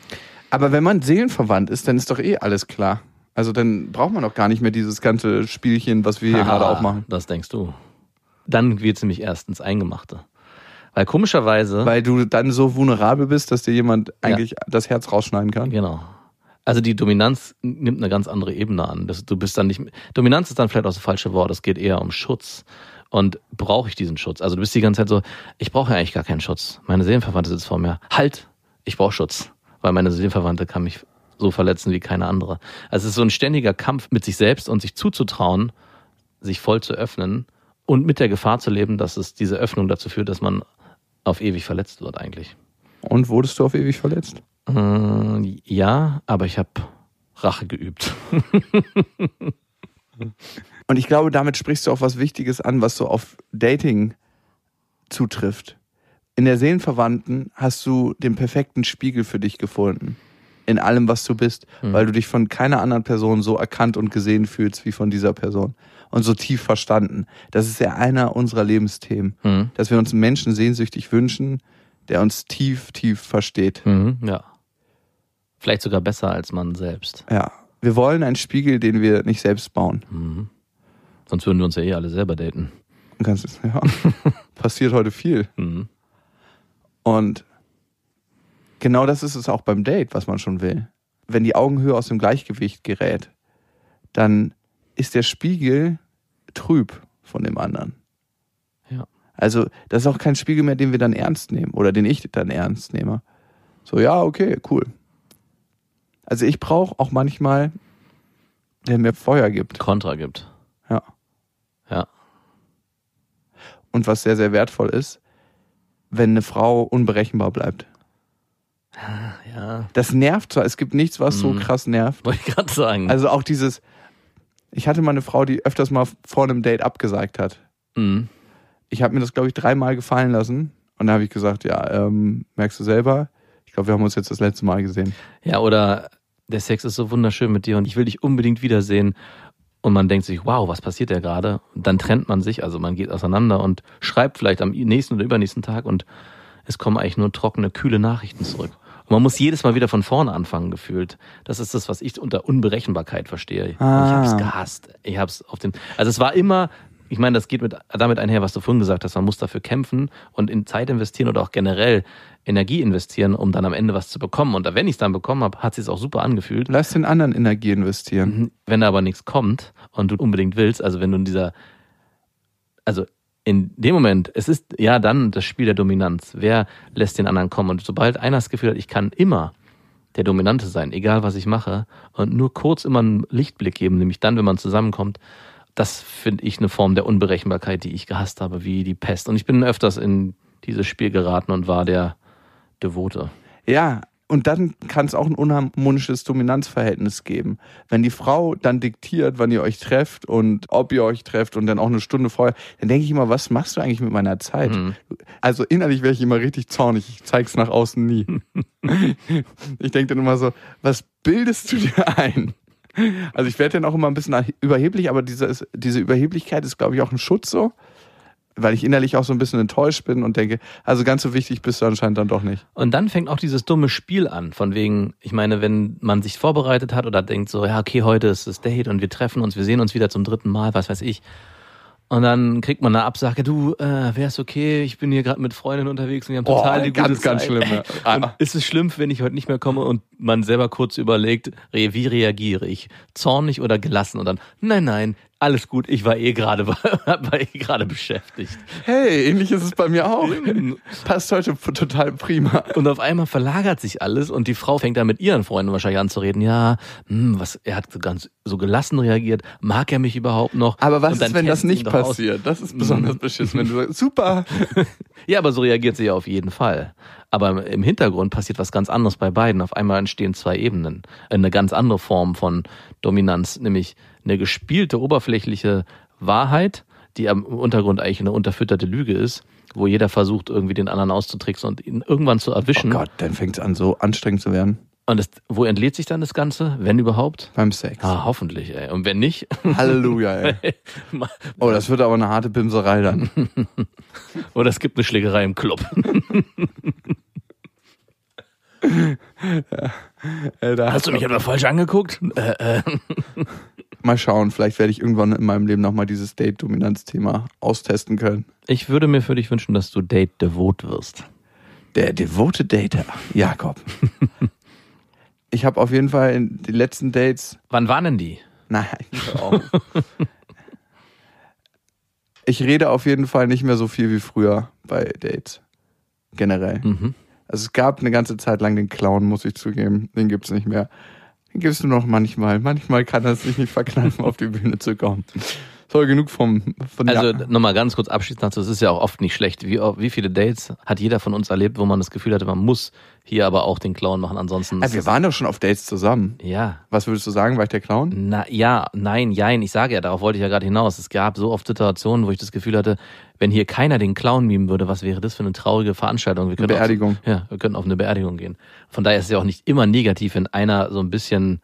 Aber wenn man seelenverwandt ist, dann ist doch eh alles klar. Also dann braucht man doch gar nicht mehr dieses ganze Spielchen, was wir hier gerade Ah, auch machen. Das denkst du. Dann geht's nämlich erst ins Eingemachte. Weil komischerweise. Weil du dann so vulnerabel bist, dass dir jemand eigentlich das Herz rausschneiden kann. Genau. Also die Dominanz nimmt eine ganz andere Ebene an. Das, du bist dann nicht. Dominanz ist dann vielleicht auch das falsche Wort. Es geht eher um Schutz. Und brauche ich diesen Schutz? Also du bist die ganze Zeit so, ich brauche ja eigentlich gar keinen Schutz. Meine Seelenverwandte sitzt vor mir. Halt, ich brauche Schutz. Weil meine Seelenverwandte kann mich so verletzen wie keine andere. Also es ist so ein ständiger Kampf mit sich selbst und sich zuzutrauen, sich voll zu öffnen und mit der Gefahr zu leben, dass es diese Öffnung dazu führt, dass man auf ewig verletzt wird eigentlich. Und wurdest du auf ewig verletzt? Äh, ja, aber ich habe Rache geübt. Und ich glaube, damit sprichst du auch was Wichtiges an, was so auf Dating zutrifft. In der Seelenverwandten hast du den perfekten Spiegel für dich gefunden. In allem, was du bist, weil du dich von keiner anderen Person so erkannt und gesehen fühlst wie von dieser Person. Und so tief verstanden. Das ist ja einer unserer Lebensthemen. Mhm. Dass wir uns einen Menschen sehnsüchtig wünschen, der uns tief, tief versteht. Mhm, ja. Vielleicht sogar besser als man selbst. Ja. Wir wollen einen Spiegel, den wir nicht selbst bauen. Mhm. Sonst würden wir uns ja eh alle selber daten. Kannst, ja, passiert heute viel. Mhm. Und genau das ist es auch beim Date, was man schon will. Wenn die Augenhöhe aus dem Gleichgewicht gerät, dann ist der Spiegel trüb von dem anderen. Ja. Also, das ist auch kein Spiegel mehr, den wir dann ernst nehmen oder den ich dann ernst nehme. So, ja, okay, cool. Also, ich brauche auch manchmal, der mir Feuer gibt. Kontra gibt. Ja. Ja. Und was sehr, sehr wertvoll ist, wenn eine Frau unberechenbar bleibt. Ja. Das nervt zwar, es gibt nichts, was so Mhm. krass nervt. Wollte ich gerade sagen. Also auch dieses, ich hatte mal eine Frau, die öfters mal vor einem Date abgesagt hat. mhm. Ich habe mir das, glaube ich, dreimal gefallen lassen. Und da habe ich gesagt, ja, ähm, merkst du selber, glaube, wir haben uns jetzt das letzte Mal gesehen. Ja, oder der Sex ist so wunderschön mit dir und ich will dich unbedingt wiedersehen. Und man denkt sich, wow, was passiert da gerade? Und dann trennt man sich, also man geht auseinander und schreibt vielleicht am nächsten oder übernächsten Tag und es kommen eigentlich nur trockene, kühle Nachrichten zurück. Und man muss jedes Mal wieder von vorne anfangen, gefühlt. Das ist das, was ich unter Unberechenbarkeit verstehe. Ah. Ich habe es gehasst. Ich habe es auf dem. Also es war immer. Ich meine, das geht mit, damit einher, was du vorhin gesagt hast. Man muss dafür kämpfen und in Zeit investieren oder auch generell Energie investieren, um dann am Ende was zu bekommen. Und wenn ich es dann bekommen habe, hat es sich auch super angefühlt. Lass den anderen Energie investieren. Mhm. Wenn da aber nichts kommt und du unbedingt willst, also wenn du in dieser, also in dem Moment, es ist ja dann das Spiel der Dominanz. Wer lässt den anderen kommen? Und sobald einer das Gefühl hat, ich kann immer der Dominante sein, egal was ich mache, und nur kurz immer einen Lichtblick geben, nämlich dann, wenn man zusammenkommt, das finde ich eine Form der Unberechenbarkeit, die ich gehasst habe, wie die Pest. Und ich bin öfters in dieses Spiel geraten und war der Devote. Ja, und dann kann es auch ein unharmonisches Dominanzverhältnis geben. Wenn die Frau dann diktiert, wann ihr euch trefft und ob ihr euch trefft und dann auch eine Stunde vorher, dann denke ich immer, was machst du eigentlich mit meiner Zeit? Mhm. Also innerlich wäre ich immer richtig zornig. Ich zeig's nach außen nie. ich denke dann immer so, was bildest du dir ein? Also ich werde dann auch immer ein bisschen überheblich, aber diese, diese Überheblichkeit ist, glaube ich, auch ein Schutz so. Weil ich innerlich auch so ein bisschen enttäuscht bin und denke, also ganz so wichtig bist du anscheinend dann doch nicht. Und dann fängt auch dieses dumme Spiel an, von wegen, ich meine, wenn man sich vorbereitet hat oder denkt so, ja, okay, heute ist das Date und wir treffen uns, wir sehen uns wieder zum dritten Mal, was weiß ich. Und dann kriegt man eine Absage, du, äh, wär's okay, ich bin hier gerade mit Freundinnen unterwegs und wir haben total die gute ganz, ganz Zeit. schlimm. Ja. Und ist es schlimm, wenn ich heute nicht mehr komme und man selber kurz überlegt, wie reagiere ich? Zornig oder gelassen? Und dann, nein, nein, alles gut, ich war eh gerade war eh gerade beschäftigt. Hey, ähnlich ist es bei mir auch. Passt heute total prima. Und auf einmal verlagert sich alles und die Frau fängt dann mit ihren Freunden wahrscheinlich an zu reden. Ja, hm, was, er hat so ganz so gelassen reagiert. Mag er mich überhaupt noch? Aber was ist, wenn das nicht aus. passiert? Das ist besonders beschissen, wenn du sagst, super. Ja, aber so reagiert sie ja auf jeden Fall. Aber im Hintergrund passiert was ganz anderes bei beiden. Auf einmal entstehen zwei Ebenen. Eine ganz andere Form von Dominanz, nämlich eine gespielte, oberflächliche Wahrheit, die am Untergrund eigentlich eine unterfütterte Lüge ist, wo jeder versucht, irgendwie den anderen auszutricksen und ihn irgendwann zu Oh erwischen. Gott, dann fängt es an, so anstrengend zu werden. Und das, wo entlädt sich dann das Ganze, wenn überhaupt? Beim Sex. Ah, hoffentlich, ey. Und wenn nicht? Halleluja, ey. Oh, das wird aber eine harte Bimserei dann. Oder es gibt eine Schlägerei im Club. Da Hast du mich etwa falsch angeguckt? Äh, äh. Mal schauen, vielleicht werde ich irgendwann in meinem Leben nochmal dieses Date-Dominanz-Thema austesten können. Ich würde mir für dich wünschen, dass du Date-Devot wirst. Der devote Dater, Jakob. ich habe auf jeden Fall in die letzten Dates. Wann waren denn die? Nein, ich rede auf jeden Fall nicht mehr so viel wie früher bei Dates. Generell. Mhm. Also es gab eine ganze Zeit lang den Clown, muss ich zugeben. Den gibt's nicht mehr. Gibt's nur noch manchmal. Manchmal kann er sich nicht verkneifen, auf die Bühne zu kommen. Soll genug vom von Also nochmal ganz kurz abschließend dazu, es ist ja auch oft nicht schlecht. Wie, wie viele Dates hat jeder von uns erlebt, wo man das Gefühl hatte, man muss hier aber auch den Clown machen, ansonsten. Ist wir waren doch schon auf Dates zusammen. ja. Was würdest du sagen? War ich der Clown? Na, ja, nein, jein, ich sage ja, darauf wollte ich ja gerade hinaus. Es gab so oft Situationen, wo ich das Gefühl hatte, wenn hier keiner den Clown mimen würde, was wäre das für eine traurige Veranstaltung? Wir Beerdigung. Auf, ja, wir könnten auf eine Beerdigung gehen. Von daher ist es ja auch nicht immer negativ, wenn einer so ein bisschen,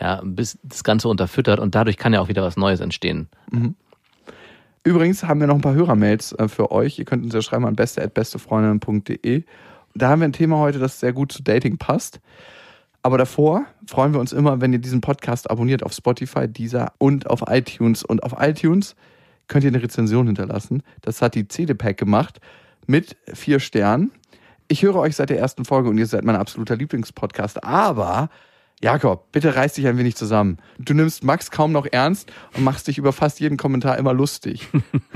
ja, bisschen das Ganze unterfüttert und dadurch kann ja auch wieder was Neues entstehen. Übrigens haben wir noch ein paar Hörermails äh, für euch. Ihr könnt uns ja schreiben an beste.bestefreundinnen.de. Da haben wir ein Thema heute, das sehr gut zu Dating passt. Aber davor freuen wir uns immer, wenn ihr diesen Podcast abonniert auf Spotify, Deezer und auf iTunes. Und auf iTunes könnt ihr eine Rezension hinterlassen. Das hat die CD-Pack gemacht mit vier Sternen. Ich höre euch seit der ersten Folge und ihr seid mein absoluter Lieblingspodcast. Aber Jakob, bitte reiß dich ein wenig zusammen. Du nimmst Max kaum noch ernst und machst dich über fast jeden Kommentar immer lustig.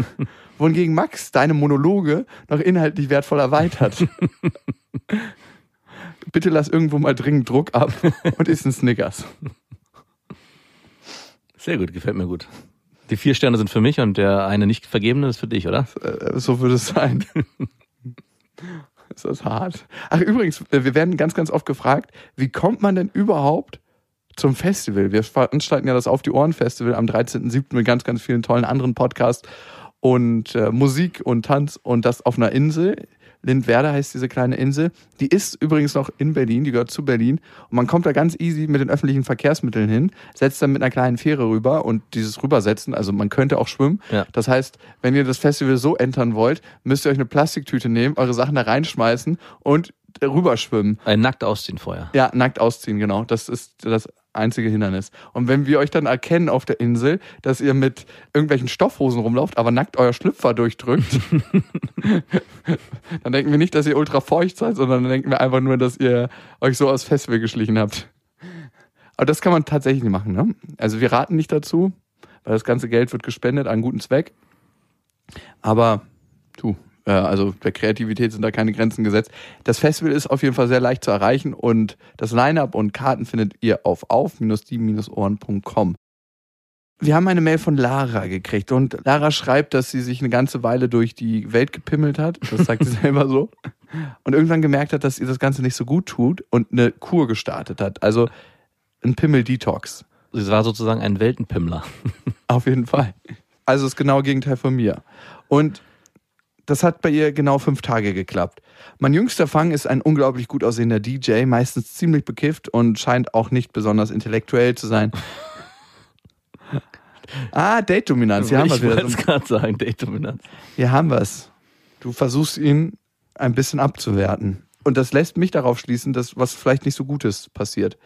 Wohingegen Max deine Monologe noch inhaltlich wertvoll erweitert. bitte lass irgendwo mal dringend Druck ab und isst ein Snickers. Sehr gut, gefällt mir gut. Die vier Sterne sind für mich und der eine nicht vergebene ist für dich, oder? Äh, So würde es sein. ist das hart. Ach, übrigens, äh, wir werden ganz, ganz oft gefragt, wie kommt man denn überhaupt zum Festival? Wir veranstalten ja das Auf die Ohren Festival am 13.07. mit ganz, ganz vielen tollen anderen Podcasts und äh, Musik und Tanz und das auf einer Insel. Lindwerder heißt diese kleine Insel. Die ist übrigens noch in Berlin, die gehört zu Berlin. Und man kommt da ganz easy mit den öffentlichen Verkehrsmitteln hin, setzt dann mit einer kleinen Fähre rüber und dieses Rübersetzen, also man könnte auch schwimmen. Ja. Das heißt, wenn ihr das Festival so entern wollt, müsst ihr euch eine Plastiktüte nehmen, eure Sachen da reinschmeißen und rüberschwimmen. Ein nackt ausziehen vorher. Ja, nackt ausziehen, genau. Das ist das einzige Hindernis. Und wenn wir euch dann erkennen auf der Insel, dass ihr mit irgendwelchen Stoffhosen rumlauft, aber nackt euer Schlüpfer durchdrückt, dann denken wir nicht, dass ihr ultra feucht seid, sondern dann denken wir einfach nur, dass ihr euch so aus Festival geschlichen habt. Aber das kann man tatsächlich machen, ne? Also wir raten nicht dazu, weil das ganze Geld wird gespendet an einen guten Zweck. Aber also der Kreativität sind da keine Grenzen gesetzt. Das Festival ist auf jeden Fall sehr leicht zu erreichen und das Line-Up und Karten findet ihr auf auf-die-ohren.com. Wir haben eine Mail von Lara gekriegt und Lara schreibt, dass sie sich eine ganze Weile durch die Welt gepimmelt hat. Das sagt sie selber so. Und irgendwann gemerkt hat, dass ihr das Ganze nicht so gut tut und eine Kur gestartet hat. Also ein Pimmel-Detox. Sie war sozusagen ein Weltenpimmler. Auf jeden Fall. Also das genaue Gegenteil von mir. Und das hat bei ihr genau fünf Tage geklappt. Mein jüngster Fang ist ein unglaublich gut aussehender DJ, meistens ziemlich bekifft und scheint auch nicht besonders intellektuell zu sein. Ah, Date-Dominanz. Hier haben wir ich wollte es gerade sagen, Date-Dominanz. hier haben wir es. Du versuchst ihn ein bisschen abzuwerten. Und das lässt mich darauf schließen, dass was vielleicht nicht so Gutes passiert.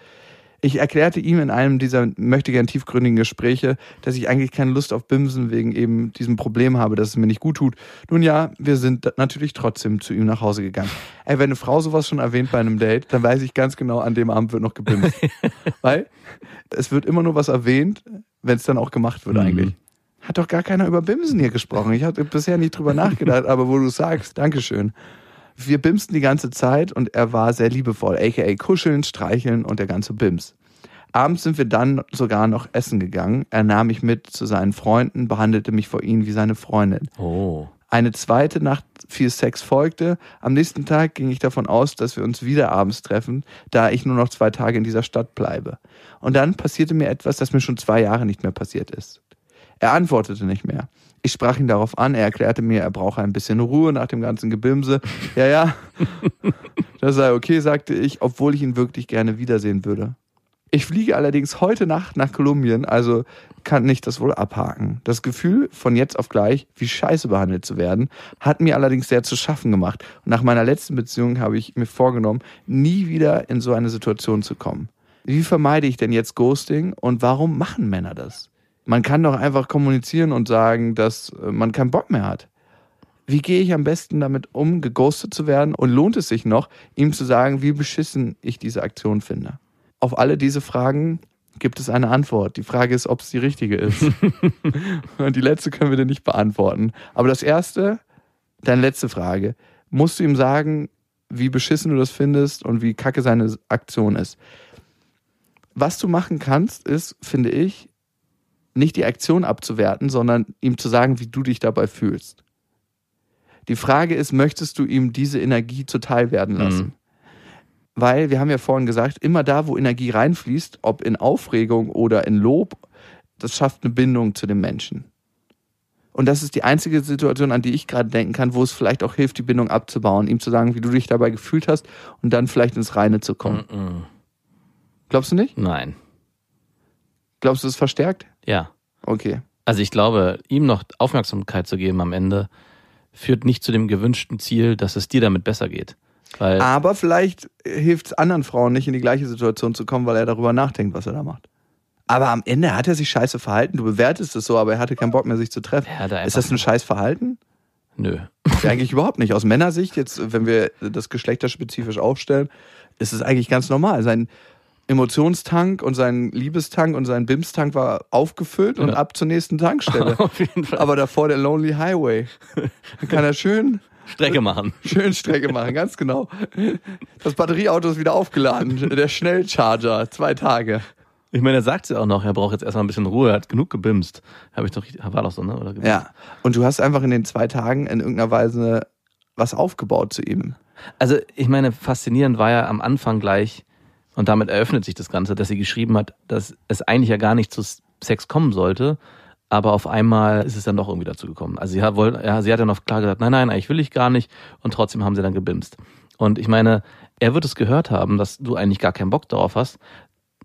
Ich erklärte ihm in einem dieser möchte gern tiefgründigen Gespräche, dass ich eigentlich keine Lust auf Bimsen wegen eben diesem Problem habe, dass es mir nicht gut tut. Nun ja, wir sind natürlich trotzdem zu ihm nach Hause gegangen. Ey, wenn eine Frau sowas schon erwähnt bei einem Date, dann weiß ich ganz genau, an dem Abend wird noch gebimst. Weil es wird immer nur was erwähnt, wenn es dann auch gemacht wird Mhm. eigentlich. Hat doch gar keiner über Bimsen hier gesprochen. Ich hatte bisher nicht drüber nachgedacht, aber wo du sagst, Dankeschön. Wir bimsten die ganze Zeit und er war sehr liebevoll, aka kuscheln, streicheln und der ganze Bims. Abends sind wir dann sogar noch essen gegangen. Er nahm mich mit zu seinen Freunden, behandelte mich vor ihnen wie seine Freundin. Oh. Eine zweite Nacht viel Sex folgte. Am nächsten Tag ging ich davon aus, dass wir uns wieder abends treffen, da ich nur noch zwei Tage in dieser Stadt bleibe. Und dann passierte mir etwas, das mir schon zwei Jahre nicht mehr passiert ist. Er antwortete nicht mehr. Ich sprach ihn darauf an, er erklärte mir, er brauche ein bisschen Ruhe nach dem ganzen Gebimse. Ja, ja. Das sei okay, sagte ich, obwohl ich ihn wirklich gerne wiedersehen würde. Ich fliege allerdings heute Nacht nach Kolumbien, also kann ich das wohl abhaken. Das Gefühl, von jetzt auf gleich wie scheiße behandelt zu werden, hat mir allerdings sehr zu schaffen gemacht. Und nach meiner letzten Beziehung habe ich mir vorgenommen, nie wieder in so eine Situation zu kommen. Wie vermeide ich denn jetzt Ghosting und warum machen Männer das? Man kann doch einfach kommunizieren und sagen, dass äh, man keinen Bock mehr hat. Wie gehe ich am besten damit um, geghostet zu werden? Und lohnt es sich noch, ihm zu sagen, wie beschissen ich diese Aktion finde? Auf alle diese Fragen gibt es eine Antwort. Die Frage ist, ob es die richtige ist. und die letzte können wir dir nicht beantworten. Aber das erste, deine letzte Frage, musst du ihm sagen, wie beschissen du das findest und wie kacke seine Aktion ist. Was du machen kannst, ist, finde ich, nicht die Aktion abzuwerten, sondern ihm zu sagen, wie du dich dabei fühlst. Die Frage ist, möchtest du ihm diese Energie zuteil werden lassen? Mhm. Weil wir haben ja vorhin gesagt, immer da, wo Energie reinfließt, ob in Aufregung oder in Lob, das schafft eine Bindung zu dem Menschen. Und das ist die einzige Situation, an die ich gerade denken kann, wo es vielleicht auch hilft, die Bindung abzubauen, ihm zu sagen, wie du dich dabei gefühlt hast und dann vielleicht ins Reine zu kommen. Mm -mm. Glaubst du nicht? Nein. Glaubst du, es verstärkt? Ja. Okay. Also ich glaube, ihm noch Aufmerksamkeit zu geben am Ende führt nicht zu dem gewünschten Ziel, dass es dir damit besser geht. Weil Aber vielleicht hilft es anderen Frauen nicht in die gleiche Situation zu kommen, weil er darüber nachdenkt, was er da macht. Aber am Ende hat er sich scheiße verhalten. Du bewertest es so, aber er hatte keinen Bock mehr, sich zu treffen. ist das ein scheiß Verhalten? Nö. Ja, eigentlich überhaupt nicht. Aus Männersicht, jetzt, wenn wir das geschlechterspezifisch aufstellen, ist es eigentlich ganz normal. Sein Emotionstank und sein Liebestank und sein Bimstank war aufgefüllt ja. und ab zur nächsten Tankstelle. Auf jeden Fall. Aber davor der Lonely Highway. Dann kann er schön Strecke machen. Schön Strecke machen, ganz genau. Das Batterieauto ist wieder aufgeladen. Der Schnellcharger, zwei Tage. Ich meine, er sagt ja auch noch, er braucht jetzt erstmal ein bisschen Ruhe, er hat genug gebimst. Habe ich doch, war doch so, ne? Oder ja. Und du hast einfach in den zwei Tagen in irgendeiner Weise was aufgebaut zu ihm. Also, ich meine, faszinierend war ja am Anfang gleich, und damit eröffnet sich das Ganze, dass sie geschrieben hat, dass es eigentlich ja gar nicht zu Sex kommen sollte, aber auf einmal ist es dann doch irgendwie dazu gekommen. Also sie hat, wollte, ja, sie hat dann noch klar gesagt, nein, nein, eigentlich will ich gar nicht und trotzdem haben sie dann gebimst. Und ich meine, er wird es gehört haben, dass du eigentlich gar keinen Bock darauf hast,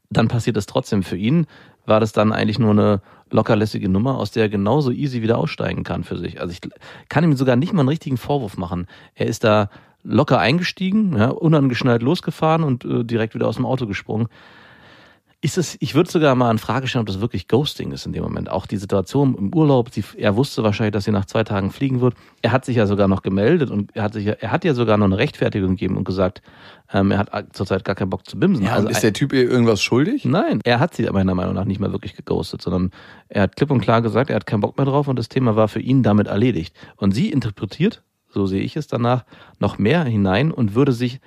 dann passiert es trotzdem. Für ihn war das dann eigentlich nur eine lockerlässige Nummer, aus der er genauso easy wieder aussteigen kann für sich. Also ich kann ihm sogar nicht mal einen richtigen Vorwurf machen. Er ist da locker eingestiegen, ja, unangeschnallt losgefahren und äh, direkt wieder aus dem Auto gesprungen. Ist es, ich würde sogar mal in Frage stellen, ob das wirklich Ghosting ist in dem Moment. Auch die Situation im Urlaub, die, er wusste wahrscheinlich, dass sie nach zwei Tagen fliegen wird. Er hat sich ja sogar noch gemeldet und er hat sich, er hat ja sogar noch eine Rechtfertigung gegeben und gesagt, ähm, er hat zurzeit gar keinen Bock zu bimsen. Ja, also ist der Typ ihr irgendwas schuldig? Nein, er hat sie meiner Meinung nach nicht mehr wirklich geghostet, sondern er hat klipp und klar gesagt, er hat keinen Bock mehr drauf und das Thema war für ihn damit erledigt. Und sie interpretiert so sehe ich es danach, noch mehr hinein und würde sich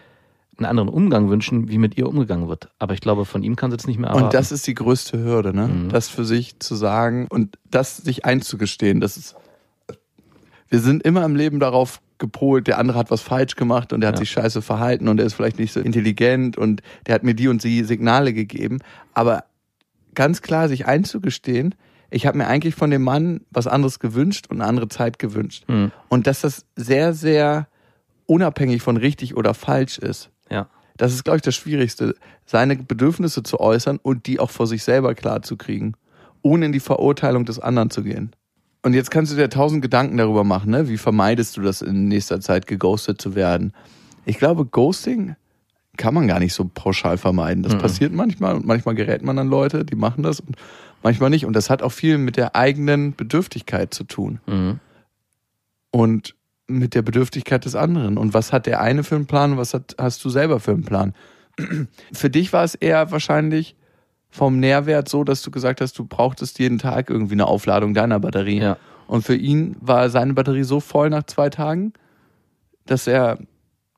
einen anderen Umgang wünschen, wie mit ihr umgegangen wird. Aber ich glaube, von ihm kann sie das nicht mehr erwarten. Und das ist die größte Hürde, ne? Mhm. Das für sich zu sagen und das sich einzugestehen. Das ist, wir sind immer im Leben darauf gepolt, der andere hat was falsch gemacht und der hat ja. sich scheiße verhalten und er ist vielleicht nicht so intelligent und der hat mir die und die Signale gegeben. Aber ganz klar sich einzugestehen, ich habe mir eigentlich von dem Mann was anderes gewünscht und eine andere Zeit gewünscht. Mhm. Und dass das sehr, sehr unabhängig von richtig oder falsch ist. Ja. Das ist, glaube ich, das Schwierigste, seine Bedürfnisse zu äußern und die auch vor sich selber klar zu kriegen, ohne in die Verurteilung des anderen zu gehen. Und jetzt kannst du dir tausend Gedanken darüber machen, ne? wie vermeidest du das in nächster Zeit, geghostet zu werden. Ich glaube, Ghosting kann man gar nicht so pauschal vermeiden. Das mhm. passiert manchmal und manchmal gerät man an Leute, die machen das und manchmal nicht. Und das hat auch viel mit der eigenen Bedürftigkeit zu tun. Mhm. Und mit der Bedürftigkeit des anderen. Und was hat der eine für einen Plan und was hat, hast du selber für einen Plan? für dich war es eher wahrscheinlich vom Nährwert so, dass du gesagt hast, du brauchtest jeden Tag irgendwie eine Aufladung deiner Batterie. Ja. Und für ihn war seine Batterie so voll nach zwei Tagen, dass er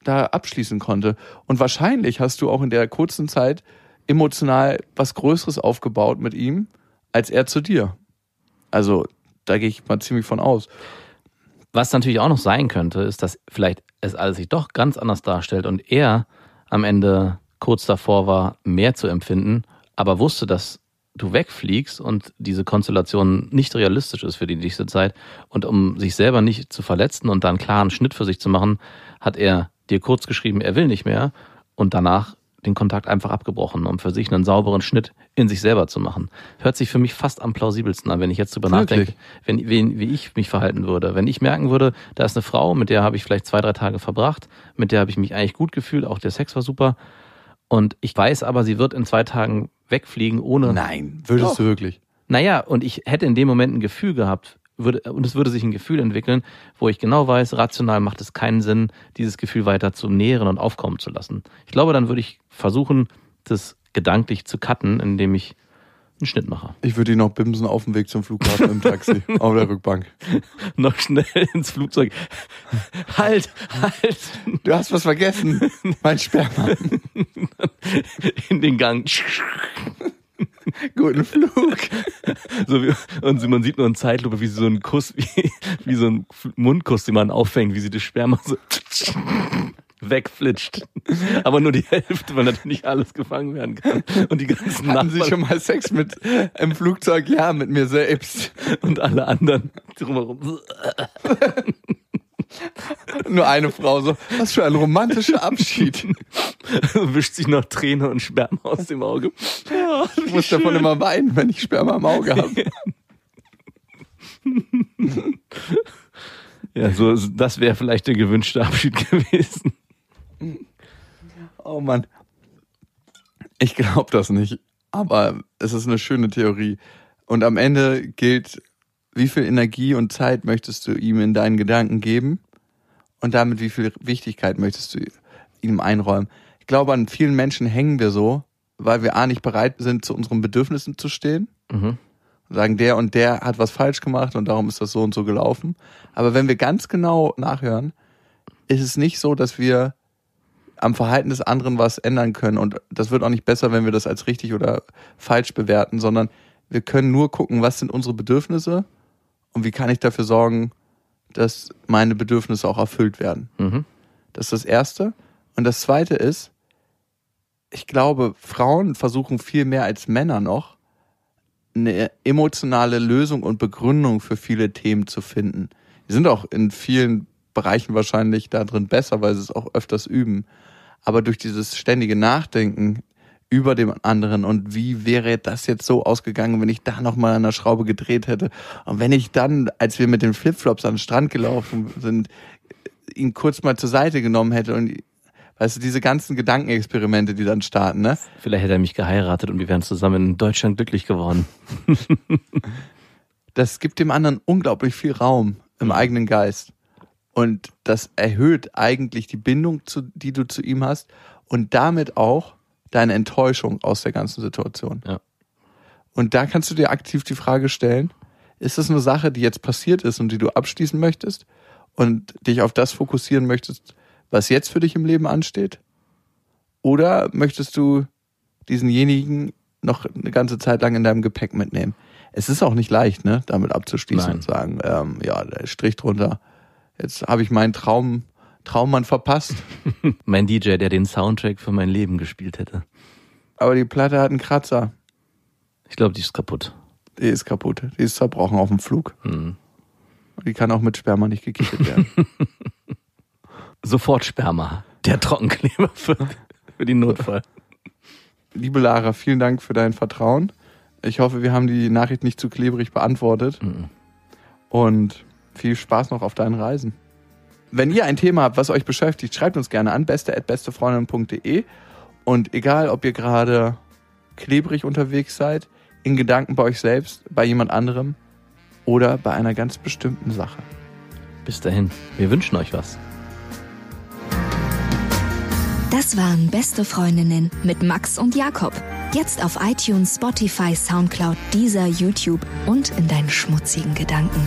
da abschließen konnte. Und wahrscheinlich hast du auch in der kurzen Zeit emotional was Größeres aufgebaut mit ihm, als er zu dir. Also da gehe ich mal ziemlich von aus. Was natürlich auch noch sein könnte, ist, dass vielleicht es alles sich doch ganz anders darstellt und er am Ende kurz davor war, mehr zu empfinden, aber wusste, dass du wegfliegst und diese Konstellation nicht realistisch ist für die nächste Zeit und um sich selber nicht zu verletzen und dann klaren Schnitt für sich zu machen, hat er dir kurz geschrieben, er will nicht mehr und danach den Kontakt einfach abgebrochen, um für sich einen sauberen Schnitt in sich selber zu machen. Hört sich für mich fast am plausibelsten an, wenn ich jetzt drüber Wirklich? nachdenke, wenn, wie, ich mich verhalten würde. Wenn ich merken würde, da ist eine Frau, mit der habe ich vielleicht zwei, drei Tage verbracht, mit der habe ich mich eigentlich gut gefühlt, auch der Sex war super. Und ich weiß aber, sie wird in zwei Tagen wegfliegen, ohne. Nein, würdest Doch. du wirklich? Naja, und ich hätte in dem Moment ein Gefühl gehabt, würde, und es würde sich ein Gefühl entwickeln, wo ich genau weiß, rational macht es keinen Sinn, dieses Gefühl weiter zu nähren und aufkommen zu lassen. Ich glaube, dann würde ich versuchen, das gedanklich zu cutten, indem ich einen Schnitt mache. Ich würde ihn noch bimsen auf dem Weg zum Flughafen im Taxi, auf der Rückbank. Noch schnell ins Flugzeug. Halt, halt, Du hast was vergessen. Mein Sperma. in den Gang. Guten Flug. So wie, und man sieht nur in Zeitlupe, wie sie so einen Kuss, wie, wie so ein Mundkuss, den man auffängt, wie sie das Sperma so wegflitscht. Aber nur die Hälfte, weil natürlich nicht alles gefangen werden kann. Und die ganzen Hatten Sie Nachbarn schon mal Sex mit im Flugzeug? Ja, mit mir selbst. und alle anderen drumherum. Nur eine Frau so. Was für ein romantischer Abschied. Wischt sich noch Träne und Sperma aus dem Auge. Ja, Ich muss davon immer weinen, wenn ich Sperma im Auge habe. ja, so, das wäre vielleicht der gewünschte Abschied gewesen. Oh Mann. Ich glaube das nicht. Aber es ist eine schöne Theorie. Und am Ende gilt, wie viel Energie und Zeit möchtest du ihm in deinen Gedanken geben? Und damit, wie viel Wichtigkeit möchtest du ihm einräumen? Ich glaube, an vielen Menschen hängen wir so, weil wir A nicht bereit sind, zu unseren Bedürfnissen zu stehen. Mhm. Sagen, der und der hat was falsch gemacht und darum ist das so und so gelaufen. Aber wenn wir ganz genau nachhören, ist es nicht so, dass wir am Verhalten des anderen was ändern können. Und das wird auch nicht besser, wenn wir das als richtig oder falsch bewerten, sondern wir können nur gucken, was sind unsere Bedürfnisse und wie kann ich dafür sorgen, dass meine Bedürfnisse auch erfüllt werden. Mhm. Das ist das Erste. Und das Zweite ist, ich glaube, Frauen versuchen viel mehr als Männer noch, eine emotionale Lösung und Begründung für viele Themen zu finden. Die sind auch in vielen Bereichen wahrscheinlich da drin besser, weil sie es auch öfters üben. Aber durch dieses ständige Nachdenken über dem anderen und wie wäre das jetzt so ausgegangen, wenn ich da nochmal an der Schraube gedreht hätte und wenn ich dann, als wir mit den Flipflops an den Strand gelaufen sind, ihn kurz mal zur Seite genommen hätte und weißt du, diese ganzen Gedankenexperimente, die dann starten, ne? Vielleicht hätte er mich geheiratet und wir wären zusammen in Deutschland glücklich geworden. Das gibt dem anderen unglaublich viel Raum im eigenen Geist. Und das erhöht eigentlich die Bindung, zu, die du zu ihm hast und damit auch deine Enttäuschung aus der ganzen Situation. Ja. Und da kannst du dir aktiv die Frage stellen, ist das eine Sache, die jetzt passiert ist und die du abschließen möchtest und dich auf das fokussieren möchtest, was jetzt für dich im Leben ansteht? Oder möchtest du diesenjenigen noch eine ganze Zeit lang in deinem Gepäck mitnehmen? Es ist auch nicht leicht, ne, damit abzuschließen Nein. und sagen, ähm, ja, der Strich drunter. Jetzt habe ich meinen Traum, Traummann verpasst, Mein DJ, der den Soundtrack für mein Leben gespielt hätte. aber die Platte hat einen Kratzer. Ich glaube, die ist kaputt. Die ist kaputt. Die ist zerbrochen auf dem Flug. Mhm. Die kann auch mit Sperma nicht gekittet werden. Sofort Sperma. Der Trockenkleber für, für den Notfall. Liebe Lara, vielen Dank für dein Vertrauen. Ich hoffe, wir haben die Nachricht nicht zu klebrig beantwortet. Mhm. Und viel Spaß noch auf deinen Reisen. Wenn ihr ein Thema habt, was euch beschäftigt, schreibt uns gerne an beste@bestefreundin.de und egal, ob ihr gerade klebrig unterwegs seid, in Gedanken bei euch selbst, bei jemand anderem oder bei einer ganz bestimmten Sache. Bis dahin, wir wünschen euch was. Das waren Beste Freundinnen mit Max und Jakob. Jetzt auf iTunes, Spotify, Soundcloud, dieser YouTube und in deinen schmutzigen Gedanken.